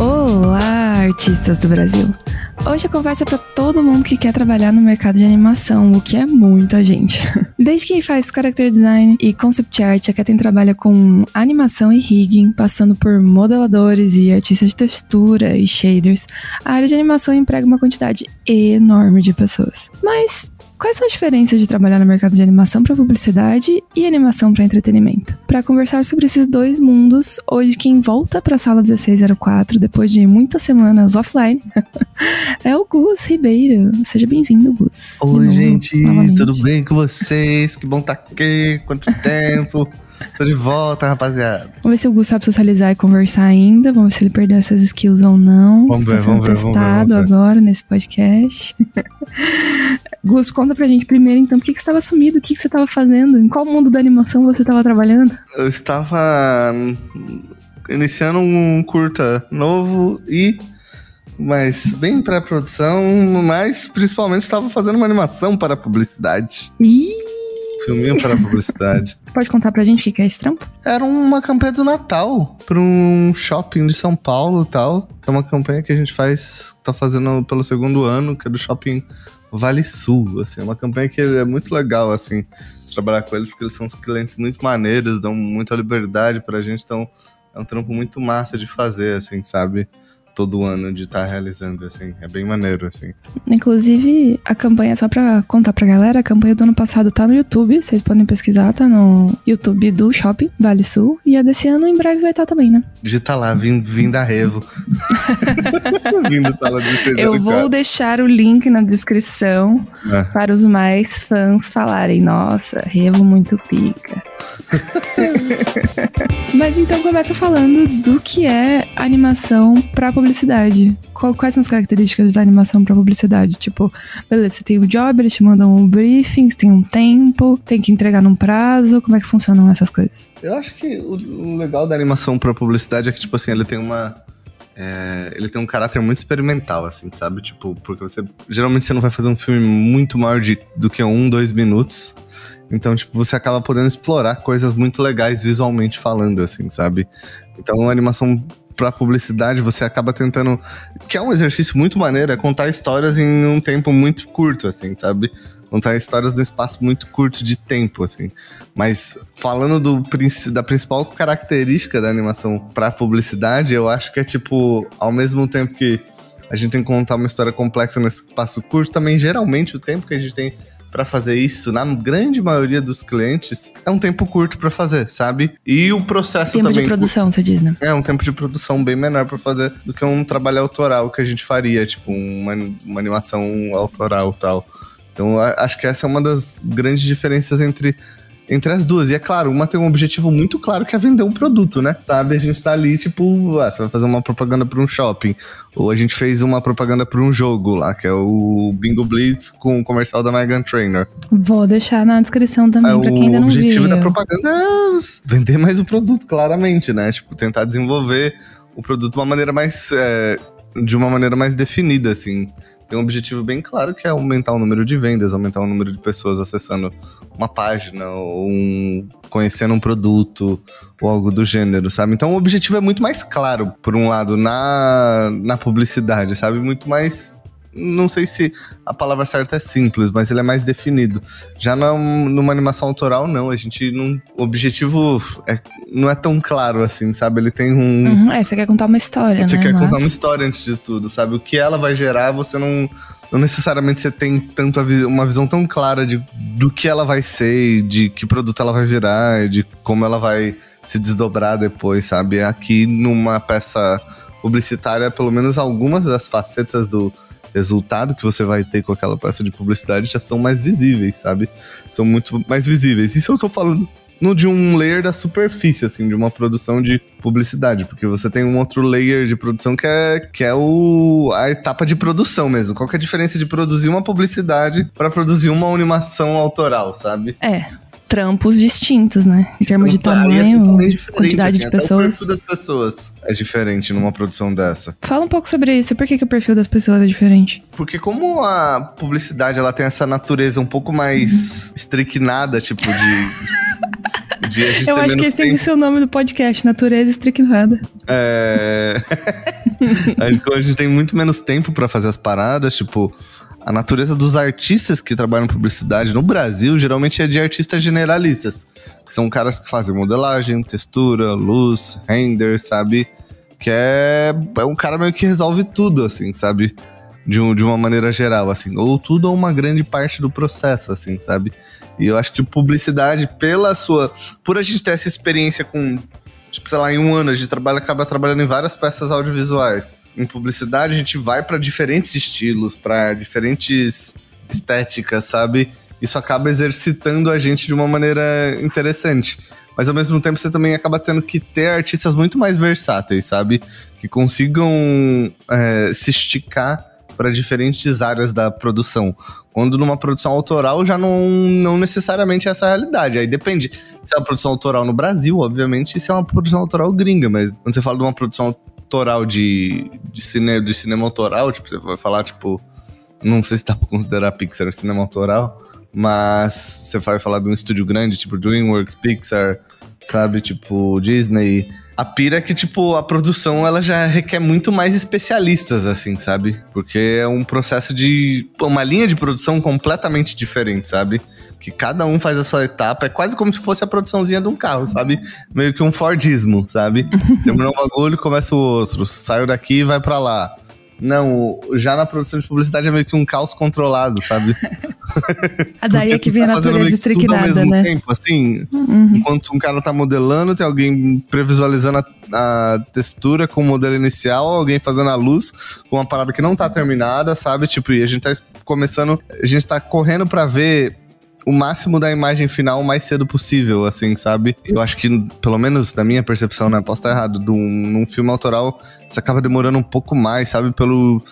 Olá, artistas do Brasil! Hoje a conversa é para todo mundo que quer trabalhar no mercado de animação, o que é muita gente. Desde quem faz character design e concept art, até quem trabalha com animação e rigging, passando por modeladores e artistas de textura e shaders, a área de animação emprega uma quantidade enorme de pessoas. Mas Quais são as diferenças de trabalhar no mercado de animação para publicidade e animação para entretenimento? Para conversar sobre esses dois mundos, hoje quem volta para a sala 1604 depois de muitas semanas offline é o Gus Ribeiro. Seja bem-vindo, Gus. Oi, novo, gente, novamente. tudo bem com vocês? Que bom estar tá aqui. Quanto tempo? Tô de volta, rapaziada. Vamos ver se o Gus sabe socializar e conversar ainda. Vamos ver se ele perdeu essas skills ou não. Vamos ver, Está sendo vamos ver, testado vamos ver, agora nesse podcast. Gus, conta pra gente primeiro, então, por que, que você estava sumido? O que, que você estava fazendo? Em qual mundo da animação você estava trabalhando? Eu estava iniciando um curta novo e mas bem pré-produção, mas principalmente estava fazendo uma animação para publicidade. Ih! Filminho para publicidade. Você pode contar pra gente o que é esse trampo? Era uma campanha do Natal para um shopping de São Paulo e tal. É uma campanha que a gente faz, tá fazendo pelo segundo ano, que é do shopping Vale Sul, assim, é uma campanha que é muito legal, assim, trabalhar com eles, porque eles são uns clientes muito maneiros, dão muita liberdade pra gente, então é um trampo muito massa de fazer, assim, sabe? Todo ano de estar tá realizando, assim. É bem maneiro, assim. Inclusive, a campanha, só pra contar pra galera, a campanha do ano passado tá no YouTube, vocês podem pesquisar, tá no YouTube do Shopping Vale Sul. E a desse ano em breve vai estar tá também, né? Digita lá, vim, vim da Revo. vim da sala de Eu vou deixar o link na descrição é. para os mais fãs falarem, nossa, Revo muito pica. Mas então começa falando do que é animação para publicidade. Quais são as características da animação para publicidade? Tipo, beleza, você tem o job, eles te mandam um briefing, você tem um tempo, tem que entregar num prazo. Como é que funcionam essas coisas? Eu acho que o, legal da animação para publicidade é que, tipo assim, ele tem uma. É, ele tem um caráter muito experimental, assim, sabe? Tipo, porque você. Geralmente você não vai fazer um filme muito maior de, do que um, dois minutos. Então, tipo, você acaba podendo explorar coisas muito legais visualmente falando, assim, sabe? Então, a animação para publicidade, você acaba tentando. Que é um exercício muito maneiro, é contar histórias em um tempo muito curto, assim, sabe? Contar histórias num espaço muito curto de tempo, assim. Mas falando do, da principal característica da animação para publicidade, eu acho que é tipo, ao mesmo tempo que a gente tem que contar uma história complexa nesse espaço curto, também geralmente o tempo que a gente tem para fazer isso, na grande maioria dos clientes, é um tempo curto para fazer, sabe? E o processo tempo também. Tempo de produção, você diz, né? É, um tempo de produção bem menor para fazer do que um trabalho autoral que a gente faria, tipo, uma, uma animação autoral tal. Então, acho que essa é uma das grandes diferenças entre entre as duas. E é claro, uma tem um objetivo muito claro que é vender um produto, né? Sabe? A gente tá ali, tipo, ah, você vai fazer uma propaganda para um shopping. Ou a gente fez uma propaganda para um jogo lá, que é o Bingo Blitz com o comercial da Megan Trainer. Vou deixar na descrição também, é, pra quem ainda não viu. O objetivo da propaganda é vender mais o produto, claramente, né? Tipo, tentar desenvolver o produto de uma maneira mais. É, de uma maneira mais definida, assim tem um objetivo bem claro que é aumentar o número de vendas, aumentar o número de pessoas acessando uma página ou um, conhecendo um produto ou algo do gênero, sabe? Então o objetivo é muito mais claro, por um lado, na, na publicidade, sabe? Muito mais não sei se a palavra certa é simples, mas ele é mais definido. Já na, numa animação autoral, não. A gente não. O objetivo é, não é tão claro assim, sabe? Ele tem um. Uhum, é, você quer contar uma história, você né? Você quer mas... contar uma história antes de tudo, sabe? O que ela vai gerar, você não. Não necessariamente você tem tanto uma visão tão clara de do que ela vai ser, de que produto ela vai virar, de como ela vai se desdobrar depois, sabe? Aqui numa peça publicitária, pelo menos algumas das facetas do, resultado que você vai ter com aquela peça de publicidade já são mais visíveis, sabe? São muito mais visíveis. Isso eu tô falando no de um layer da superfície, assim, de uma produção de publicidade, porque você tem um outro layer de produção que é, que é o, a etapa de produção mesmo. Qual que é a diferença de produzir uma publicidade para produzir uma animação autoral, sabe? É. trampos distintos, né? Em termos de tamanho, quantidade assim, de até O pessoas. perfil das pessoas é diferente numa produção dessa. Fala um pouco sobre isso. Por que, que o perfil das pessoas é diferente? Porque como a publicidade ela tem essa natureza um pouco mais estricnada, tipo de. de a gente Eu acho que esse tem que ser o nome do podcast, Natureza Estricnada. É... a gente, a gente tem muito menos tempo pra fazer as paradas, tipo, a natureza dos artistas que trabalham em publicidade no Brasil geralmente é de artistas generalistas. Que são caras que fazem modelagem, textura, luz, render, sabe? Que é, é um cara meio que resolve tudo, assim, sabe? De, um, de uma maneira geral, assim. Ou tudo ou uma grande parte do processo, assim, sabe? E eu acho que publicidade, pela sua. Por a gente ter essa experiência com tipo, sei lá, em um ano a gente trabalha, acaba trabalhando em várias peças audiovisuais. Em publicidade a gente vai pra diferentes estilos, pra diferentes estéticas, sabe? Isso acaba exercitando a gente de uma maneira interessante. Mas ao mesmo tempo você também acaba tendo que ter artistas muito mais versáteis, sabe? Que consigam é, se esticar para diferentes áreas da produção. Quando numa produção autoral já não, não necessariamente é essa realidade. Aí depende se é uma produção autoral no Brasil, obviamente, e se é uma produção autoral gringa. Mas quando você fala de uma produção autoral de, de, cine, de cinema autoral, tipo, você vai falar, tipo. Não sei se dá pra considerar Pixar cinema autoral, mas você vai falar de um estúdio grande, tipo DreamWorks, Pixar, sabe? Tipo, Disney. A pira é que, tipo, a produção ela já requer muito mais especialistas, assim, sabe? Porque é um processo de. uma linha de produção completamente diferente, sabe? Que cada um faz a sua etapa. É quase como se fosse a produçãozinha de um carro, sabe? Meio que um Fordismo, sabe? Terminou um bagulho, começa o outro. Saiu daqui e vai pra lá. Não, já na produção de publicidade é meio que um caos controlado, sabe? A daí é que vem a tá fazendo natureza que tudo ao estricnada, mesmo né? tempo, assim, Uhum. Enquanto um cara tá modelando, tem alguém previsualizando a, a textura com o modelo inicial, alguém fazendo a luz com uma parada que não tá terminada, sabe? Tipo, e a gente tá começando, a gente tá correndo pra ver o máximo da imagem final o mais cedo possível, assim, sabe? Eu acho que, pelo menos da minha percepção, né? Posso estar errado, de um- num filme autoral, isso acaba demorando um pouco mais, sabe? Pelo.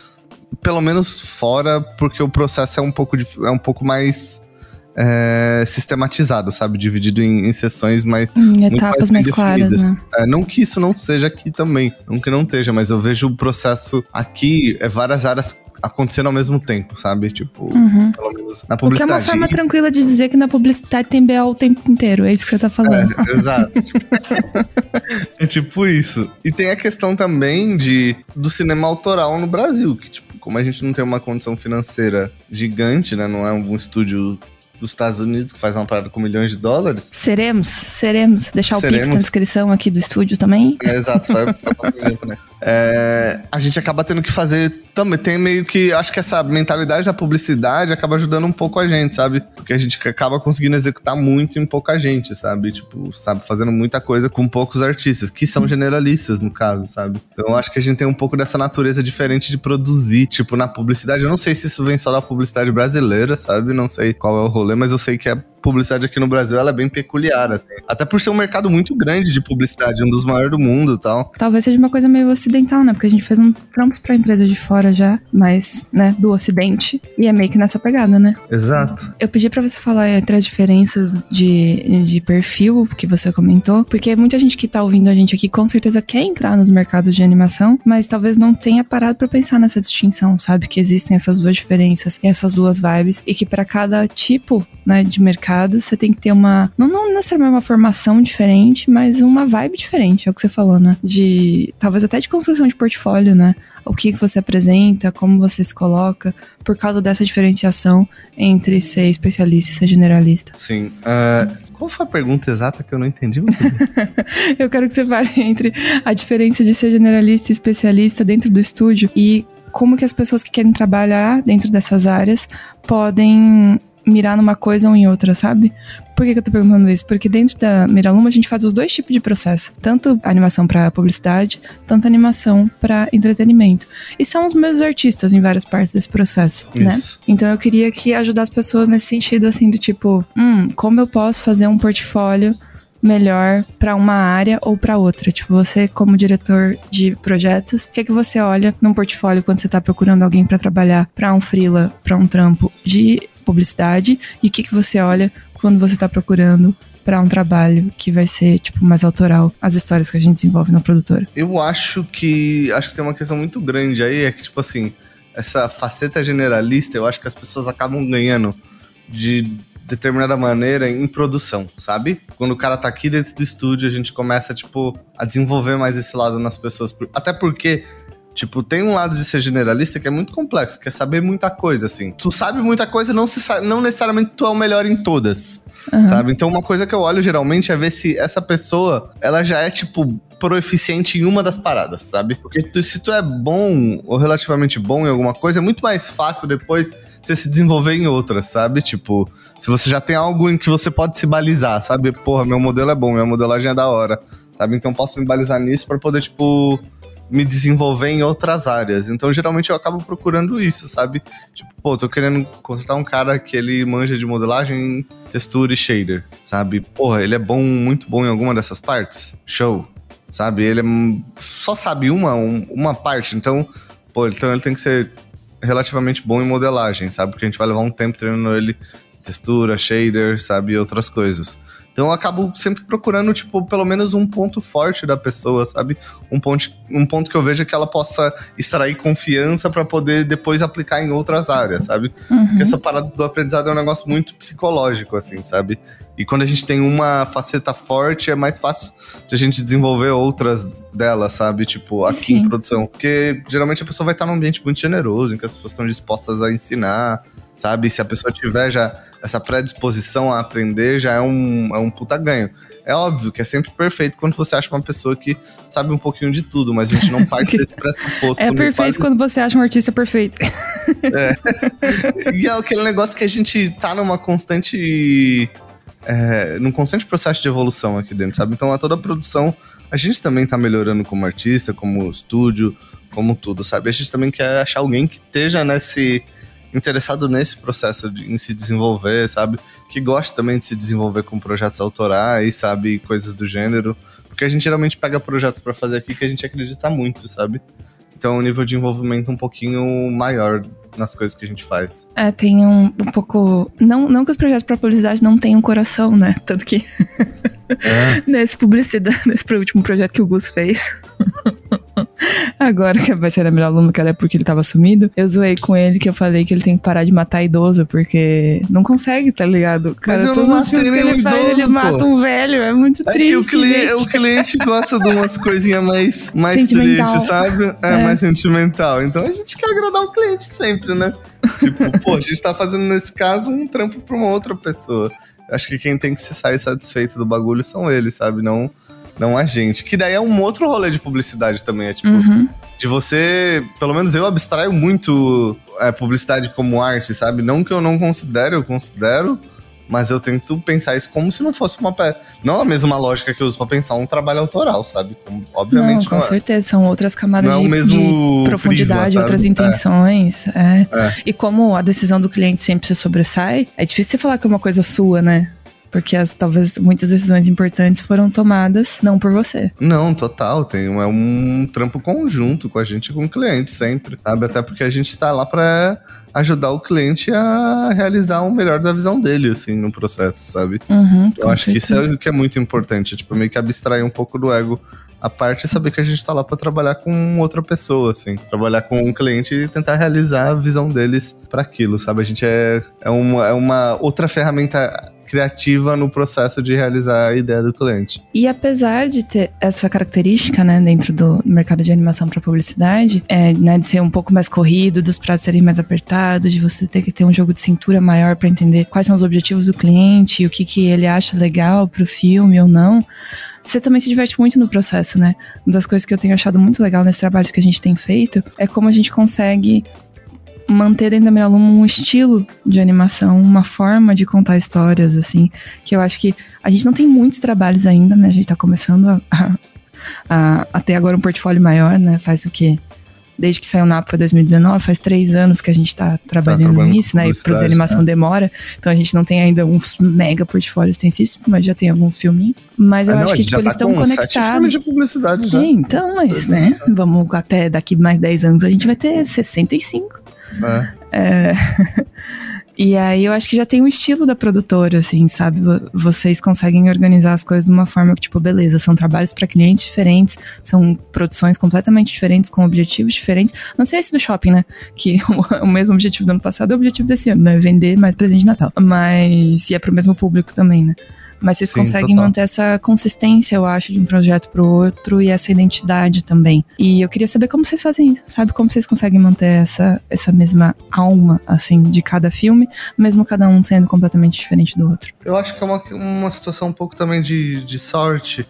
Pelo menos fora, porque o processo é um pouco, dif- é um pouco mais é, sistematizado, sabe? Dividido em, em sessões mais. Em etapas mais mais claras, né? É, não que isso não seja aqui também, não que não esteja, mas eu vejo o processo aqui, é várias áreas acontecendo ao mesmo tempo, sabe? Tipo, Uhum. pelo menos na O que é publicidade. uma forma E- tranquila de dizer que na publicidade tem BO o tempo inteiro. É isso que você tá falando. É, exato. é tipo isso. E tem a questão também de do cinema autoral no Brasil, que tipo, como a gente não tem uma condição financeira gigante, né? Não é um estúdio dos Estados Unidos que faz uma parada com milhões de dólares. Seremos, seremos. Deixar o Pix Seremos. na descrição aqui do estúdio também. É, exato, vai, vai. É, a gente acaba tendo que fazer também. Tem meio que. Acho que essa mentalidade da publicidade acaba ajudando um pouco a gente, sabe? Porque a gente acaba conseguindo executar muito em pouca gente, sabe? Tipo, sabe, fazendo muita coisa com poucos artistas, que são generalistas, no caso, sabe? Então acho que a gente tem um pouco dessa natureza diferente de produzir, tipo, na publicidade. Eu não sei se isso vem só da publicidade brasileira, sabe? Não sei qual é o rolê, mas eu sei que a publicidade aqui no Brasil ela é bem peculiar, assim. Até por ser um mercado muito grande de publicidade, um dos maiores do mundo e tal. Talvez seja uma coisa meio ocidental, né? Porque a gente fez um trampos pra empresas de fora já, mas, né, do ocidente. E é meio que nessa pegada, né? Exato. Eu pedi pra você falar entre as diferenças de, de perfil que você comentou, porque muita gente que tá ouvindo a gente aqui com certeza quer entrar nos mercados de animação, mas talvez não tenha parado pra pensar nessa distinção, sabe? Que existem essas duas diferenças e essas duas vibes, e que pra cada tipo né, de mercado você tem que ter uma. Não, não necessariamente uma formação diferente, mas uma vibe diferente, é o que você falou, né? De. Talvez até de construção de portfólio, né? O que, que você apresenta, como você se coloca, por causa dessa diferenciação entre ser especialista e ser generalista. Sim. Ah, qual foi a pergunta exata que eu não entendi? Eu quero que você fale entre a diferença de ser generalista e especialista dentro do estúdio e como que as pessoas que querem trabalhar dentro dessas áreas podem mirar numa coisa ou em outra, sabe? Por que, que eu tô perguntando isso? Porque dentro da Miraluma a gente faz os dois tipos de processo. Tanto animação para publicidade, tanto animação para entretenimento. E são os mesmos artistas em várias partes desse processo, né? Isso. Então eu queria que ajudar as pessoas nesse sentido, assim, do tipo, hum, como eu posso fazer um portfólio melhor para uma área ou para outra. Tipo, você como diretor de projetos, o que é que você olha num portfólio quando você tá procurando alguém para trabalhar para um freela, para um trampo de publicidade e o que que você olha quando você tá procurando para um trabalho que vai ser, tipo, mais autoral, as histórias que a gente desenvolve na produtora? Eu acho que. Acho que tem uma questão muito grande aí, é que, tipo assim, essa faceta generalista, eu acho que as pessoas acabam ganhando de determinada maneira em produção, sabe? Quando o cara tá aqui dentro do estúdio, a gente começa, tipo, a desenvolver mais esse lado nas pessoas. Até porque Tipo, tem um lado de ser generalista que é muito complexo, que é saber muita coisa, assim. Tu sabe muita coisa, não, se, não necessariamente tu é o melhor em todas, uhum. sabe? Então, uma coisa que eu olho geralmente é ver se essa pessoa, ela já é, tipo, proeficiente em uma das paradas, sabe? Porque tu, se tu é bom ou relativamente bom em alguma coisa, é muito mais fácil depois você se desenvolver em outras, sabe? Tipo, se você já tem algo em que você pode se balizar, sabe? Porra, meu modelo é bom, minha modelagem é da hora, sabe? Então posso me balizar nisso para poder, tipo, me desenvolver em outras áreas. Então, geralmente, eu acabo procurando isso, sabe? Tipo, pô, tô querendo contratar um cara que ele manja de modelagem, textura e shader, sabe? Porra, ele é bom, muito bom em alguma dessas partes? Show, sabe? Ele é, só sabe uma, um, uma parte, então, pô, então ele tem que ser relativamente bom em modelagem, sabe? Porque a gente vai levar um tempo treinando ele textura, shader, sabe? E outras coisas. Então eu acabo sempre procurando, tipo, pelo menos um ponto forte da pessoa, sabe? Um ponto, um ponto que eu veja que ela possa extrair confiança para poder depois aplicar em outras áreas, sabe? Uhum. Porque essa parada do aprendizado é um negócio muito psicológico, assim, sabe? E quando a gente tem uma faceta forte, é mais fácil de a gente desenvolver outras delas, sabe? Tipo, aqui Sim. em produção. Porque geralmente a pessoa vai estar num ambiente muito generoso, em que as pessoas estão dispostas a ensinar, sabe? Se a pessoa tiver já essa predisposição a aprender já é um, é um puta ganho. É óbvio que é sempre perfeito quando você acha uma pessoa que sabe um pouquinho de tudo, mas a gente não parte desse pressuposto. É perfeito quase... quando você acha um artista perfeito. É. E é aquele negócio que a gente tá numa constante. É, num constante processo de evolução aqui dentro, sabe? Então a toda a produção, a gente também tá melhorando como artista, como estúdio, como tudo, sabe? A gente também quer achar alguém que esteja nesse interessado nesse processo de, em se desenvolver, sabe? Que gosta também de se desenvolver com projetos autorais, sabe? Coisas do gênero. Porque a gente geralmente pega projetos para fazer aqui que a gente acredita muito, sabe? Então, um nível de envolvimento um pouquinho maior nas coisas que a gente faz. É, tem um, um pouco. Não, não que os projetos para publicidade não tenham coração, né? Tanto que. É. nesse publicidade, nesse último projeto que o Gus fez. Agora que vai ser a melhor aluno, que era porque ele tava sumido, eu zoei com ele que eu falei que ele tem que parar de matar idoso, porque não consegue, tá ligado? Cara, Mas eu os filmes que ele faz, idoso, ele pô. mata um velho, é muito é triste. Que o, cliente, o cliente gosta de umas coisinhas mais, mais tristes, sabe? É, é, mais sentimental. Então a gente quer agradar o cliente sempre, né? Tipo, pô, a gente tá fazendo nesse caso um trampo pra uma outra pessoa. Acho que quem tem que se sair satisfeito do bagulho são eles, sabe? Não não a gente. Que daí é um outro rolê de publicidade também. É tipo, uhum. de você. Pelo menos eu abstraio muito é, publicidade como arte, sabe? Não que eu não considere, eu considero. Mas eu tento pensar isso como se não fosse uma. Não a mesma lógica que eu uso pra pensar um trabalho autoral, sabe? Como, obviamente. Não, com não é. certeza. São outras camadas não de, é de profundidade, prisma, outras é. intenções. É. É. E como a decisão do cliente sempre se sobressai, é difícil você falar que é uma coisa sua, né? Porque as, talvez muitas decisões importantes foram tomadas não por você. Não, total. Tem, é um trampo conjunto com a gente e com o cliente sempre, sabe? Até porque a gente tá lá para ajudar o cliente a realizar o melhor da visão dele, assim, no processo, sabe? Uhum, Eu acho certeza. que isso é o que é muito importante, tipo, meio que abstrair um pouco do ego a parte é saber que a gente tá lá para trabalhar com outra pessoa, assim. Trabalhar com um cliente e tentar realizar a visão deles para aquilo, sabe? A gente é, é, uma, é uma outra ferramenta criativa no processo de realizar a ideia do cliente. E apesar de ter essa característica, né, dentro do mercado de animação para publicidade, é, né, de ser um pouco mais corrido, dos prazos serem mais apertados, de você ter que ter um jogo de cintura maior para entender quais são os objetivos do cliente, o que, que ele acha legal pro filme ou não, você também se diverte muito no processo, né? Uma das coisas que eu tenho achado muito legal nesse trabalho que a gente tem feito é como a gente consegue manter dentro da Miralumo um estilo de animação, uma forma de contar histórias, assim, que eu acho que a gente não tem muitos trabalhos ainda, né? A gente tá começando a, a, a, a ter agora um portfólio maior, né? Faz o quê? Desde que saiu o NAP foi 2019, faz três anos que a gente tá trabalhando, tá trabalhando nisso, né? E produzir animação né? demora, então a gente não tem ainda uns mega portfólios extensivos, mas já tem alguns filminhos. Mas eu ah, acho não, que tipo, eles estão tá conectados. de publicidade já. É, então, mas, né? Vamos até daqui mais 10 anos a gente vai ter 65. É. E aí eu acho que já tem um estilo da produtora, assim, sabe? Vocês conseguem organizar as coisas de uma forma que, tipo, beleza, são trabalhos para clientes diferentes, são produções completamente diferentes, com objetivos diferentes. Não sei esse do shopping, né? Que o mesmo objetivo do ano passado é o objetivo desse ano, né? Vender mais presente de Natal. Mas. E é pro mesmo público também, né? Mas vocês Sim, conseguem total. manter essa consistência, eu acho, de um projeto pro outro e essa identidade também. E eu queria saber como vocês fazem isso, sabe? Como vocês conseguem manter essa, essa mesma alma, assim, de cada filme, mesmo cada um sendo completamente diferente do outro. Eu acho que é uma, uma situação um pouco também de, de sorte,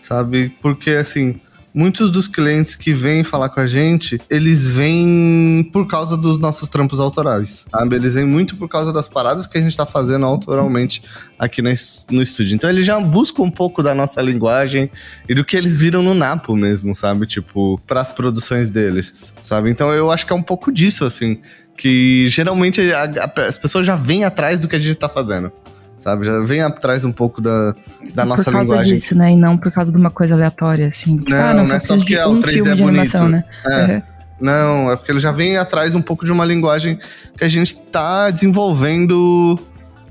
sabe? Porque, assim, muitos dos clientes que vêm falar com a gente, eles vêm por causa dos nossos trampos autorais, sabe? Eles vêm muito por causa das paradas que a gente tá fazendo autoralmente aqui no, no estúdio. Então eles já buscam um pouco da nossa linguagem e do que eles viram no Napo mesmo, sabe? Tipo, para as produções deles, sabe? Então eu acho que é um pouco disso, assim, que geralmente a, a, as pessoas já vêm atrás do que a gente tá fazendo sabe? Já vem atrás um pouco da, da nossa linguagem. Por causa linguagem. disso, né? E não por causa de uma coisa aleatória, assim. Não, ah, não, não é só porque é, um o 3D filme é bonito. Animação, né? É. Uhum. Não, é porque ele já vem atrás um pouco de uma linguagem que a gente tá desenvolvendo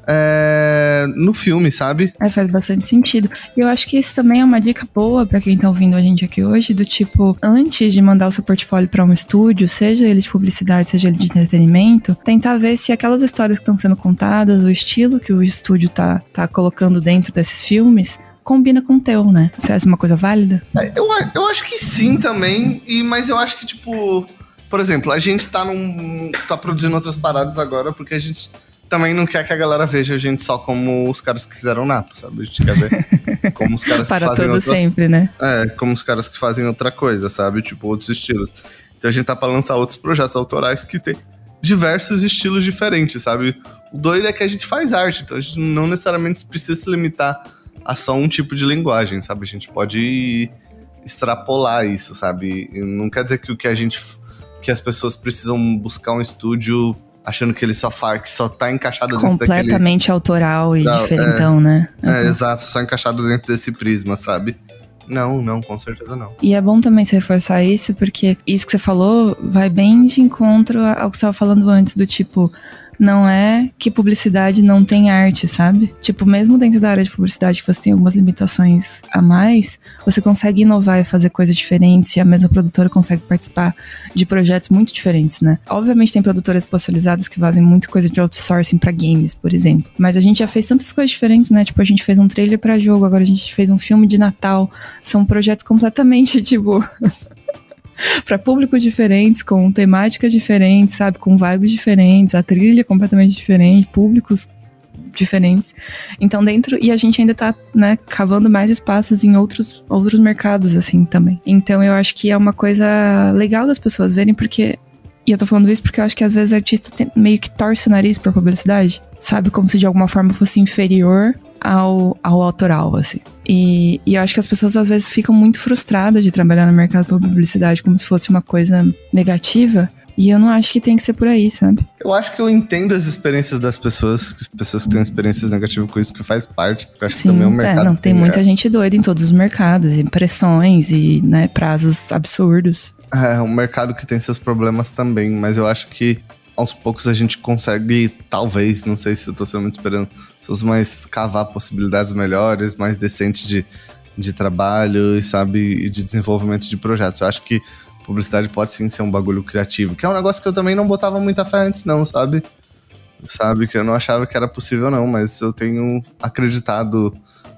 é, no filme, sabe? É, faz bastante sentido. E eu acho que isso também é uma dica boa para quem tá ouvindo a gente aqui hoje, do tipo, antes de mandar o seu portfólio para um estúdio, seja ele de publicidade, seja ele de entretenimento, tentar ver se aquelas histórias que estão sendo contadas, o estilo que o estúdio tá, tá colocando dentro desses filmes, combina com o teu, né? Você acha uma coisa válida? É, eu, eu acho que sim também, e, mas eu acho que, tipo, por exemplo, a gente tá num. tá produzindo outras paradas agora porque a gente também não quer que a galera veja a gente só como os caras que fizeram Napo, sabe? A gente quer ver como os caras que fazem outras... sempre, né? É, como os caras que fazem outra coisa, sabe? Tipo, outros estilos. Então a gente tá pra lançar outros projetos autorais que tem diversos estilos diferentes, sabe? O doido é que a gente faz arte, então a gente não necessariamente precisa se limitar a só um tipo de linguagem, sabe? A gente pode extrapolar isso, sabe? Não quer dizer que o que a gente que as pessoas precisam buscar um estúdio achando que ele só faz, que só tá encaixado dentro Completamente autoral e não, diferentão, é, né? Uhum. É, exato, só encaixado dentro desse prisma, sabe? Não, não, com certeza não. E é bom também se reforçar isso, porque isso que você falou vai bem de encontro ao que você estava falando antes, do tipo, não é que publicidade não tem arte, sabe? Tipo, mesmo dentro da área de publicidade que você tem algumas limitações a mais, você consegue inovar e fazer coisas diferentes e a mesma produtora consegue participar de projetos muito diferentes, né? Obviamente tem produtoras especializadas que fazem muita coisa de outsourcing para games, por exemplo, mas a gente já fez tantas coisas diferentes, né? Tipo, a gente fez um trailer para jogo, agora a gente fez um filme de Natal. São projetos completamente, tipo, para públicos diferentes, com temáticas diferentes, sabe? Com vibes diferentes, a trilha completamente diferente, públicos diferentes. Então, dentro. E a gente ainda tá, né, cavando mais espaços em outros, outros mercados, assim, também. Então, eu acho que é uma coisa legal das pessoas verem, porque. E eu tô falando isso porque eu acho que às vezes o artista tem, meio que torce o nariz pra publicidade, sabe? Como se de alguma forma fosse inferior ao, ao autoral, assim. E, e eu acho que as pessoas às vezes ficam muito frustradas de trabalhar no mercado de publicidade como se fosse uma coisa negativa. E eu não acho que tem que ser por aí, sabe? Eu acho que eu entendo as experiências das pessoas, as pessoas que têm experiências negativas com isso, que faz parte. Eu acho Sim, que também é um mercado. É, não, tem muita gente doida em todos os mercados, impressões e né, prazos absurdos. É, um mercado que tem seus problemas também, mas eu acho que aos poucos a gente consegue, talvez, não sei se eu tô sendo muito esperando, mais cavar possibilidades melhores, mais decentes de, de trabalho, sabe, e de desenvolvimento de projetos. Eu acho que publicidade pode sim ser um bagulho criativo, que é um negócio que eu também não botava muita fé antes, não, sabe? Sabe, que eu não achava que era possível, não, mas eu tenho acreditado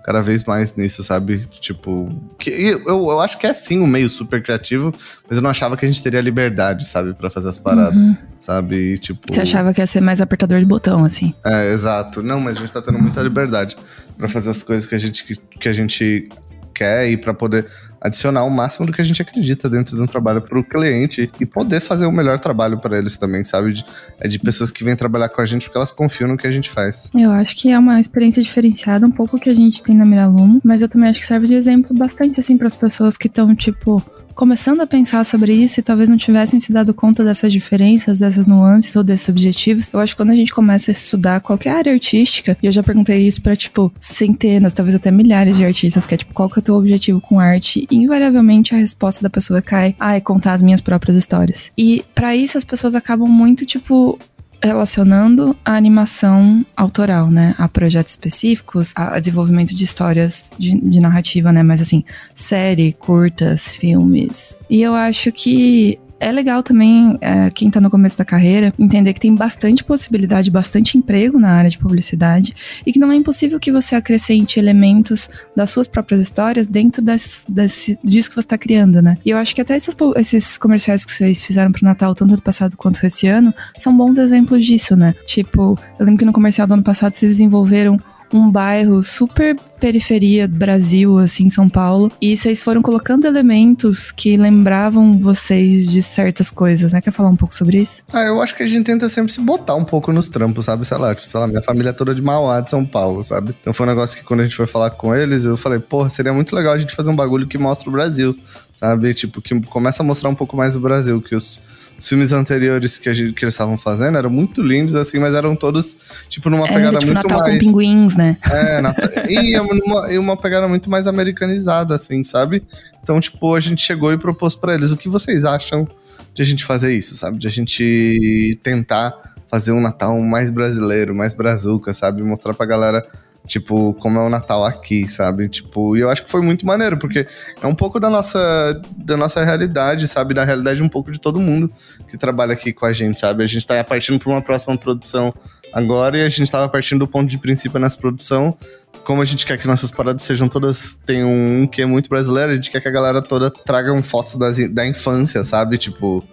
cada vez mais nisso, sabe? Tipo, que eu, eu acho que é sim um meio super criativo, mas eu não achava que a gente teria liberdade, sabe, para fazer as paradas, uhum. sabe? E, tipo. Você achava que ia ser mais apertador de botão, assim? É, exato. Não, mas a gente tá tendo muita liberdade para fazer as coisas que a gente, que, que a gente quer e para poder adicionar o máximo do que a gente acredita dentro de um trabalho para o cliente e poder fazer o melhor trabalho para eles também, sabe? De, é de pessoas que vêm trabalhar com a gente porque elas confiam no que a gente faz. Eu acho que é uma experiência diferenciada, um pouco que a gente tem na Miralumo, mas eu também acho que serve de exemplo bastante assim para as pessoas que estão tipo começando a pensar sobre isso e talvez não tivessem se dado conta dessas diferenças, dessas nuances ou desses objetivos. Eu acho que quando a gente começa a estudar qualquer área artística, e eu já perguntei isso para tipo centenas, talvez até milhares de artistas, que é tipo, qual que é o teu objetivo com arte? E, invariavelmente a resposta da pessoa cai, ah, é contar as minhas próprias histórias. E para isso as pessoas acabam muito tipo relacionando a animação autoral, né? A projetos específicos, a desenvolvimento de histórias de, de, narrativa, né? Mas assim, série, curtas, filmes. E eu acho que é legal também, é, quem tá no começo da carreira, entender que tem bastante possibilidade, bastante emprego na área de publicidade e que não é impossível que você acrescente elementos das suas próprias histórias dentro desse, desse, disso que você tá criando, né? E eu acho que até esses, comerciais que vocês fizeram pro Natal, tanto do passado quanto esse ano, são bons exemplos disso, né? Tipo, eu lembro que no comercial do ano passado vocês desenvolveram um bairro super periferia do Brasil, assim, São Paulo. E vocês foram colocando elementos que lembravam vocês de certas coisas, né? Quer falar um pouco sobre isso? Ah, eu acho que a gente tenta sempre se botar um pouco nos trampos, sabe? Sei lá, tipo, sei lá, minha família é toda de Mauá, de São Paulo, sabe? Então foi um negócio que quando a gente foi falar com eles, eu falei, porra, seria muito legal a gente fazer um bagulho que mostra o Brasil, sabe? Tipo, que começa a mostrar um pouco mais o Brasil, que os os filmes anteriores que, a gente, que eles estavam fazendo eram muito lindos, assim, mas eram todos, tipo, numa pegada tipo, muito Natal mais. com pinguins, né? É, Natal... e, uma, e uma pegada muito mais americanizada, assim, sabe? Então, tipo, a gente chegou e propôs para eles o que vocês acham de a gente fazer isso, sabe? De a gente tentar fazer um Natal mais brasileiro, mais brazuca, sabe? Mostrar pra galera Tipo, como é o Natal aqui, sabe? Tipo, e eu acho que foi muito maneiro, porque é um pouco da nossa, da nossa realidade, sabe? Da realidade um pouco de todo mundo que trabalha aqui com a gente, sabe? A gente tá partindo para uma próxima produção agora e a gente tava partindo do ponto de princípio nessa produção como a gente quer que nossas paradas sejam todas. Tem um que é muito brasileiro, a gente quer que a galera toda traga fotos das, da infância, sabe? Tipo,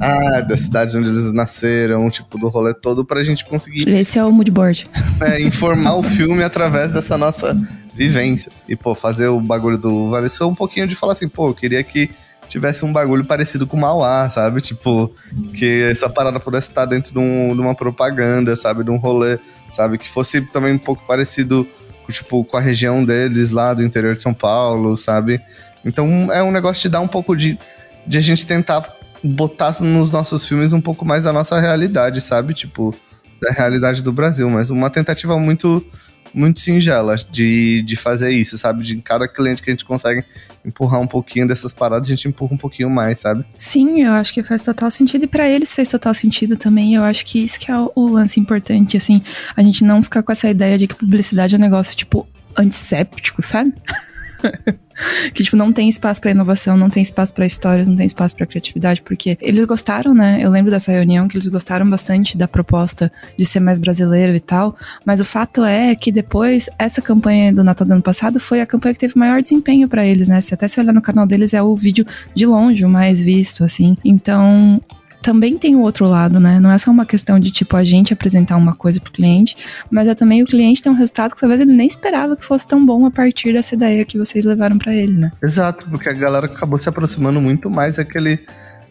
ah, das cidades onde eles nasceram, tipo, do rolê todo, pra gente conseguir. Esse é o moodboard. É, informar o filme através dessa nossa vivência. E, pô, fazer o bagulho do Vale um pouquinho de falar assim, pô, eu queria que tivesse um bagulho parecido com o Mauá, sabe? Tipo, que essa parada pudesse estar dentro de, um, de uma propaganda, sabe? De um rolê, sabe? Que fosse também um pouco parecido tipo, com a região deles lá do interior de São Paulo, sabe? Então é um negócio de dar um pouco de, de a gente tentar botar nos nossos filmes um pouco mais da nossa realidade, sabe? Tipo, da realidade do Brasil, mas uma tentativa muito muito singela de, de fazer isso, sabe? De cada cliente que a gente consegue empurrar um pouquinho dessas paradas, a gente empurra um pouquinho mais, sabe? Sim, eu acho que faz total sentido. E para eles fez total sentido também. Eu acho que isso que é o, o lance importante, assim, a gente não ficar com essa ideia de que publicidade é um negócio, tipo, antisséptico, sabe? que, tipo, não tem espaço para inovação, não tem espaço para histórias, não tem espaço para criatividade, porque eles gostaram, né? Eu lembro dessa reunião que eles gostaram bastante da proposta de ser mais brasileiro e tal, mas o fato é que depois, essa campanha do Natal do ano passado foi a campanha que teve maior desempenho para eles, né? Se até se olhar no canal deles, é o vídeo de longe o mais visto, assim. Então, também tem o outro lado, né? Não é só uma questão de, tipo, a gente apresentar uma coisa pro cliente, mas é também o cliente ter um resultado que talvez ele nem esperava que fosse tão bom a partir dessa ideia que vocês levaram para ele, né? Exato, porque a galera acabou se aproximando muito mais daquele,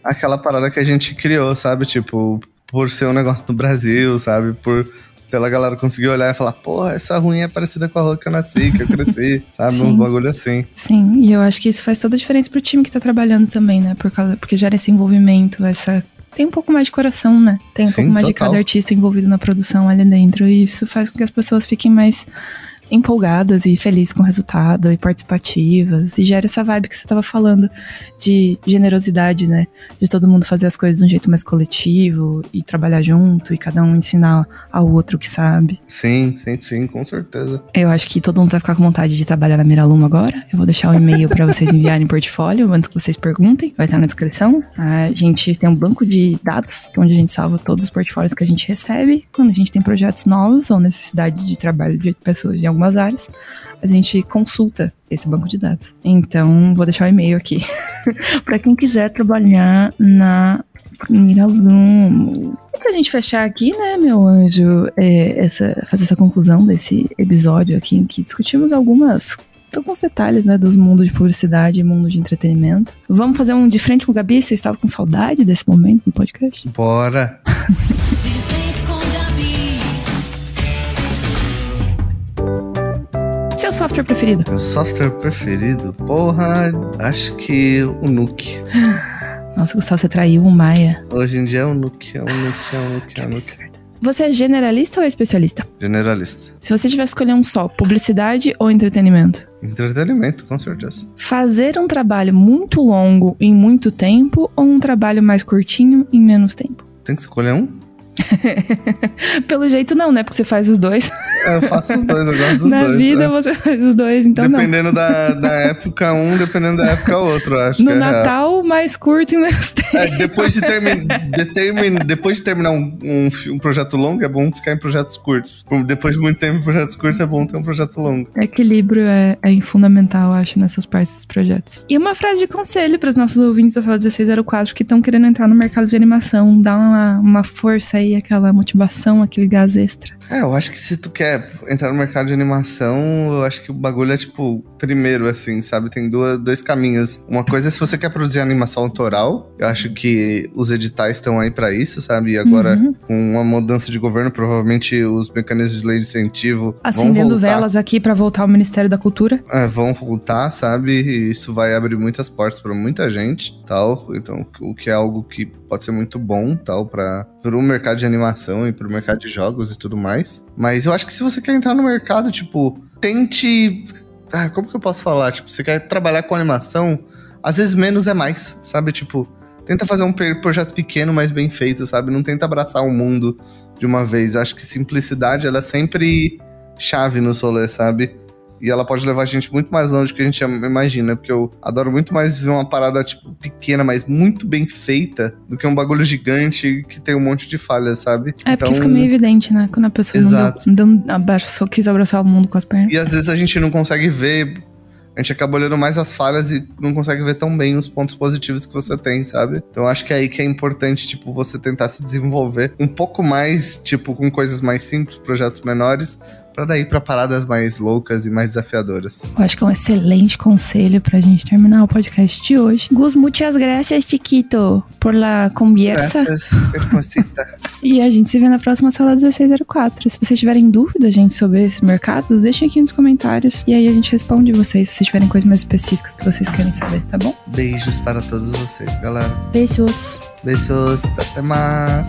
aquela parada que a gente criou, sabe? Tipo, por ser um negócio do Brasil, sabe? Por pela galera conseguir olhar e falar, porra, essa ruim é parecida com a rua que eu nasci, que eu cresci, sabe? Sim. Um bagulho assim. Sim, e eu acho que isso faz toda a diferença pro time que tá trabalhando também, né? Por causa, porque gera esse envolvimento, essa tem um pouco mais de coração, né? Tem um Sim, pouco mais total. de cada artista envolvido na produção ali dentro. E isso faz com que as pessoas fiquem mais empolgadas e felizes com o resultado e participativas e gera essa vibe que você estava falando de generosidade, né? De todo mundo fazer as coisas de um jeito mais coletivo e trabalhar junto e cada um ensinar ao outro o que sabe. Sim, sim, sim, com certeza. Eu acho que todo mundo vai ficar com vontade de trabalhar na Miralumo agora. Eu vou deixar o um e-mail para vocês enviarem portfólio antes que vocês perguntem. Vai estar na descrição. A gente tem um banco de dados onde a gente salva todos os portfólios que a gente recebe quando a gente tem projetos novos ou necessidade de trabalho de pessoas de alguma algumas áreas, a gente consulta esse banco de dados. Então, vou deixar o e-mail aqui para quem quiser trabalhar na Miralumo. E pra gente fechar aqui, né, meu anjo, é, essa, fazer essa conclusão desse episódio aqui, em que discutimos algumas alguns detalhes, né, dos mundos de publicidade e mundo de entretenimento. Vamos fazer um de frente com o Gabi? Você estava com saudade desse momento no podcast? Bora! Seu software preferido? Meu software preferido? Porra, acho que o Nuke. Nossa, Gustavo, você traiu o Maia. Hoje em dia é o Nuke, é o Nuke, é o Nuke, é o Nuke. Você é generalista ou é especialista? Generalista. Se você tivesse escolher um só, publicidade ou entretenimento? Entretenimento, com certeza. Fazer um trabalho muito longo em muito tempo ou um trabalho mais curtinho em menos tempo? Tem que escolher um? Pelo jeito não, né? Porque você faz os dois. É, eu faço os dois, eu gosto dos Na dois. vida é. você faz os dois, então não. Dependendo da, da época um, dependendo da época outro, acho No é real. Natal, mais curto e menos tempo. É, depois, de termi determin depois de terminar um, um, um projeto longo, é bom ficar em projetos curtos. Depois de muito tempo em projetos curtos, é bom ter um projeto longo. Equilíbrio é, é fundamental, acho, nessas partes dos projetos. E uma frase de conselho para os nossos ouvintes da sala 1604 que estão querendo entrar no mercado de animação, dá uma, uma força aí, aquela motivação, aquele gás extra. É, eu acho que se tu quer entrar no mercado de animação, eu acho que o bagulho é tipo, primeiro, assim, sabe? Tem duas, dois caminhos. Uma coisa é se você quer produzir animação autoral, eu acho que os editais estão aí pra isso, sabe? E agora, Uhum. com uma mudança de governo, provavelmente os mecanismos de lei de incentivo Acendendo vão voltar. velas aqui para voltar ao Ministério da Cultura. É, vão voltar, sabe? E isso vai abrir muitas portas pra muita gente, tal. Então, o que é algo que pode ser muito bom, tal, para o mercado de animação e pro mercado de jogos e tudo mais. Mas eu acho que se você quer entrar no mercado, tipo, tente. Ah, como que eu posso falar? Tipo, você quer trabalhar com animação, às vezes menos é mais, sabe? Tipo, tenta fazer um projeto pequeno, mas bem feito, sabe? Não tenta abraçar o mundo de uma vez. Acho que simplicidade, ela é sempre chave no rolê, sabe? E ela pode levar a gente muito mais longe do que a gente imagina. Porque eu adoro muito mais ver uma parada, tipo, pequena, mas muito bem feita, do que um bagulho gigante que tem um monte de falhas, sabe? É porque fica meio evidente, né? Quando a pessoa não, deu, Exato. não deu, abraçou, quis abraçar o mundo com as pernas. E às vezes a gente não consegue ver. A gente acaba olhando mais as falhas e não consegue ver tão bem os pontos positivos que você tem, sabe? Então eu acho que é aí que é importante, tipo, você tentar se desenvolver um pouco mais, tipo, com coisas mais simples, projetos menores, pra daí pra paradas mais loucas e mais desafiadoras. Eu acho que é um excelente conselho pra gente terminar o podcast de hoje. Gus, muchas gracias, Chiquito, por la conversa. Hermosita. E a gente se vê na próxima sala 1604. Se vocês tiverem dúvida, gente, sobre esses mercados, deixem aqui nos comentários. E aí a gente responde vocês se vocês tiverem coisas mais específicas que vocês querem saber, tá bom? Beijos para todos vocês, galera. Beijos. Beijos, até mais.